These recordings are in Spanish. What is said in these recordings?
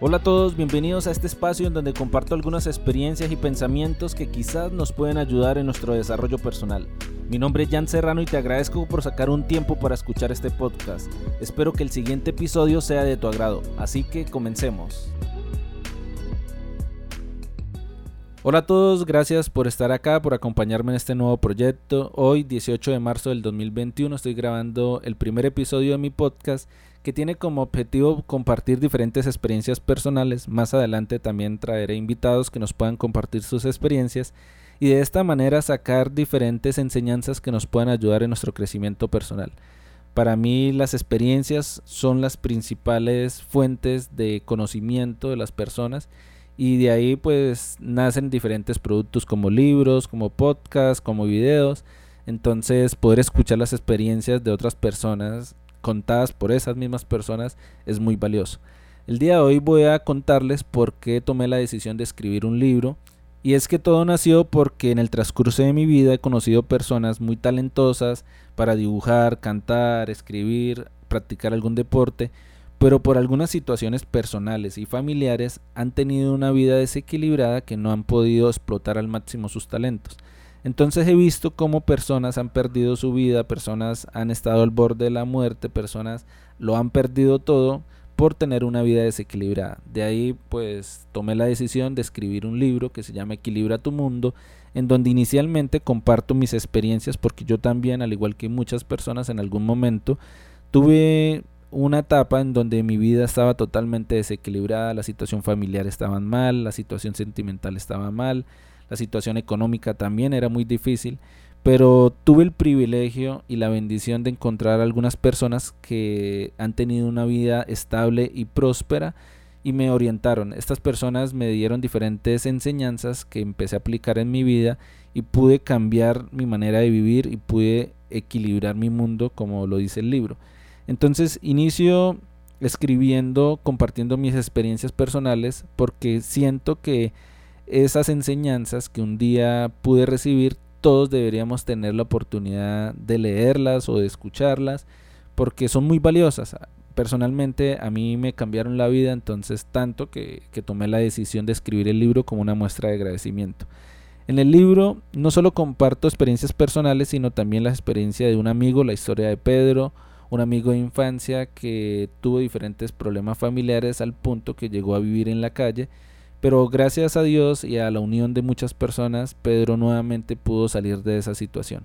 Hola a todos, bienvenidos a este espacio en donde comparto algunas experiencias y pensamientos que quizás nos pueden ayudar en nuestro desarrollo personal. Mi nombre es Jan Serrano y te agradezco por sacar un tiempo para escuchar este podcast. Espero que el siguiente episodio sea de tu agrado, así que comencemos. Hola a todos, gracias por estar acá, por acompañarme en este nuevo proyecto. Hoy, 18 de marzo del 2021, estoy grabando el primer episodio de mi podcast que tiene como objetivo compartir diferentes experiencias personales. Más adelante también traeré invitados que nos puedan compartir sus experiencias y de esta manera sacar diferentes enseñanzas que nos puedan ayudar en nuestro crecimiento personal. Para mí las experiencias son las principales fuentes de conocimiento de las personas y de ahí pues nacen diferentes productos como libros, como podcasts, como videos. Entonces poder escuchar las experiencias de otras personas contadas por esas mismas personas es muy valioso. El día de hoy voy a contarles por qué tomé la decisión de escribir un libro. Y es que todo nació porque en el transcurso de mi vida he conocido personas muy talentosas para dibujar, cantar, escribir, practicar algún deporte pero por algunas situaciones personales y familiares han tenido una vida desequilibrada que no han podido explotar al máximo sus talentos. Entonces he visto cómo personas han perdido su vida, personas han estado al borde de la muerte, personas lo han perdido todo por tener una vida desequilibrada. De ahí pues tomé la decisión de escribir un libro que se llama Equilibra tu mundo, en donde inicialmente comparto mis experiencias porque yo también, al igual que muchas personas en algún momento, tuve una etapa en donde mi vida estaba totalmente desequilibrada, la situación familiar estaba mal, la situación sentimental estaba mal, la situación económica también era muy difícil, pero tuve el privilegio y la bendición de encontrar algunas personas que han tenido una vida estable y próspera y me orientaron. Estas personas me dieron diferentes enseñanzas que empecé a aplicar en mi vida y pude cambiar mi manera de vivir y pude equilibrar mi mundo como lo dice el libro. Entonces inicio escribiendo, compartiendo mis experiencias personales porque siento que esas enseñanzas que un día pude recibir, todos deberíamos tener la oportunidad de leerlas o de escucharlas porque son muy valiosas. Personalmente a mí me cambiaron la vida, entonces tanto que, que tomé la decisión de escribir el libro como una muestra de agradecimiento. En el libro no solo comparto experiencias personales, sino también la experiencia de un amigo, la historia de Pedro, un amigo de infancia que tuvo diferentes problemas familiares al punto que llegó a vivir en la calle, pero gracias a Dios y a la unión de muchas personas, Pedro nuevamente pudo salir de esa situación.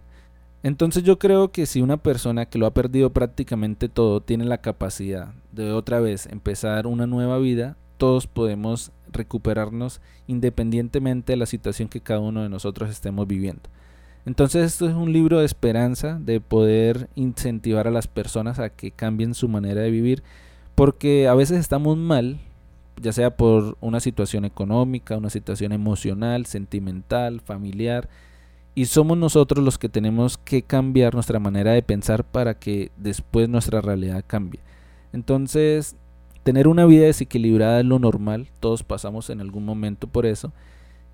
Entonces yo creo que si una persona que lo ha perdido prácticamente todo tiene la capacidad de otra vez empezar una nueva vida, todos podemos recuperarnos independientemente de la situación que cada uno de nosotros estemos viviendo. Entonces esto es un libro de esperanza, de poder incentivar a las personas a que cambien su manera de vivir, porque a veces estamos mal, ya sea por una situación económica, una situación emocional, sentimental, familiar, y somos nosotros los que tenemos que cambiar nuestra manera de pensar para que después nuestra realidad cambie. Entonces, tener una vida desequilibrada es lo normal, todos pasamos en algún momento por eso,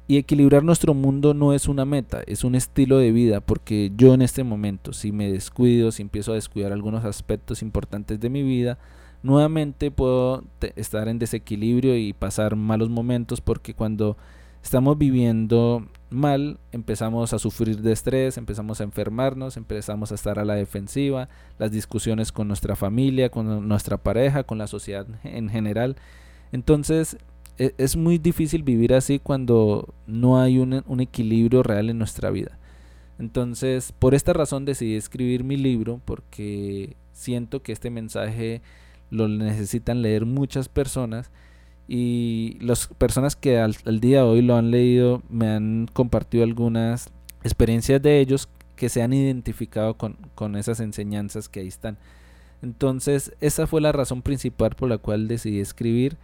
y equilibrar nuestro mundo no es una meta, es un estilo de vida, porque yo en este momento, si me descuido, si empiezo a descuidar algunos aspectos importantes de mi vida, nuevamente puedo estar en desequilibrio y pasar malos momentos, porque cuando estamos viviendo mal, empezamos a sufrir de estrés, empezamos a enfermarnos, empezamos a estar a la defensiva, las discusiones con nuestra familia, con nuestra pareja, con la sociedad en general. Entonces, e, es muy difícil vivir así cuando no hay un, un, equilibrio real en nuestra vida. Entonces, por esta razón decidí escribir mi libro porque siento que este mensaje lo necesitan leer muchas personas y las personas que al, al día de hoy lo han leído me han compartido algunas experiencias de ellos que se han identificado con, con esas enseñanzas que ahí están. Entonces, esa fue la razón principal por la cual decidí escribir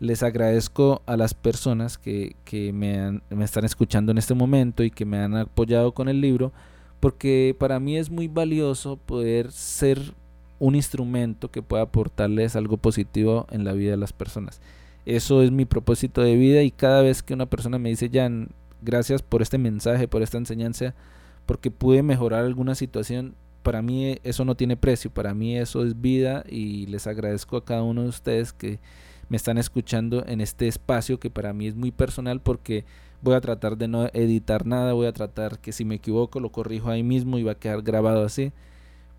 les agradezco a las personas que, me, me, están escuchando en este momento y que me han apoyado con el libro, porque para mí es muy valioso poder ser un instrumento que pueda aportarles algo positivo en la vida de las personas. Eso es mi propósito de vida y cada vez que una persona me dice, Jan, gracias por este mensaje, por esta enseñanza, porque pude mejorar alguna situación, para mí eso no tiene precio, para mí eso es vida y les agradezco a cada uno de ustedes que me están escuchando en este espacio que para mí es muy personal porque voy a tratar de no editar nada, voy a tratar que si me equivoco lo corrijo ahí mismo y va a quedar grabado así.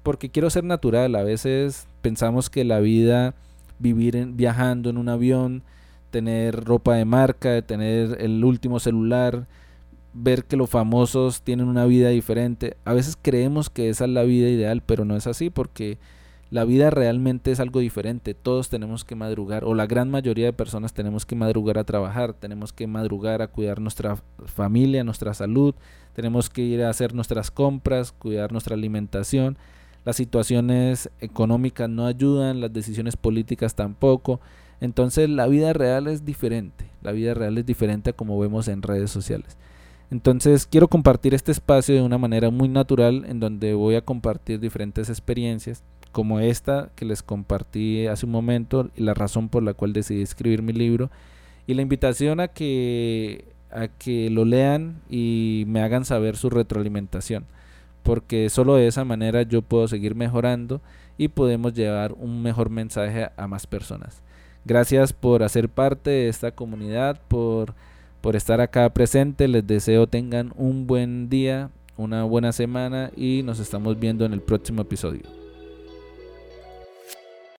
Porque quiero ser natural, a veces pensamos que la vida, vivir viajando en un avión, tener ropa de marca, tener el último celular, ver que los famosos tienen una vida diferente. A veces creemos que esa es la vida ideal, pero no es así porque la vida realmente es algo diferente. Todos tenemos que madrugar, o la gran mayoría de personas tenemos que madrugar a trabajar, tenemos que madrugar a cuidar nuestra familia, nuestra salud, tenemos que ir a hacer nuestras compras, cuidar nuestra alimentación. Las situaciones económicas no ayudan, las decisiones políticas tampoco. Entonces la vida real es diferente. La vida real es diferente a como vemos en redes sociales. Entonces quiero compartir este espacio de una manera muy natural en donde voy a compartir diferentes experiencias como esta que les compartí hace un momento y la razón por la cual decidí escribir mi libro y la invitación a que a que lo lean y me hagan saber su retroalimentación porque solo de esa manera yo puedo seguir mejorando y podemos llevar un mejor mensaje a más personas. Gracias por hacer parte de esta comunidad, por, por estar acá presente. Les deseo tengan un buen día, una buena semana y nos estamos viendo en el próximo episodio.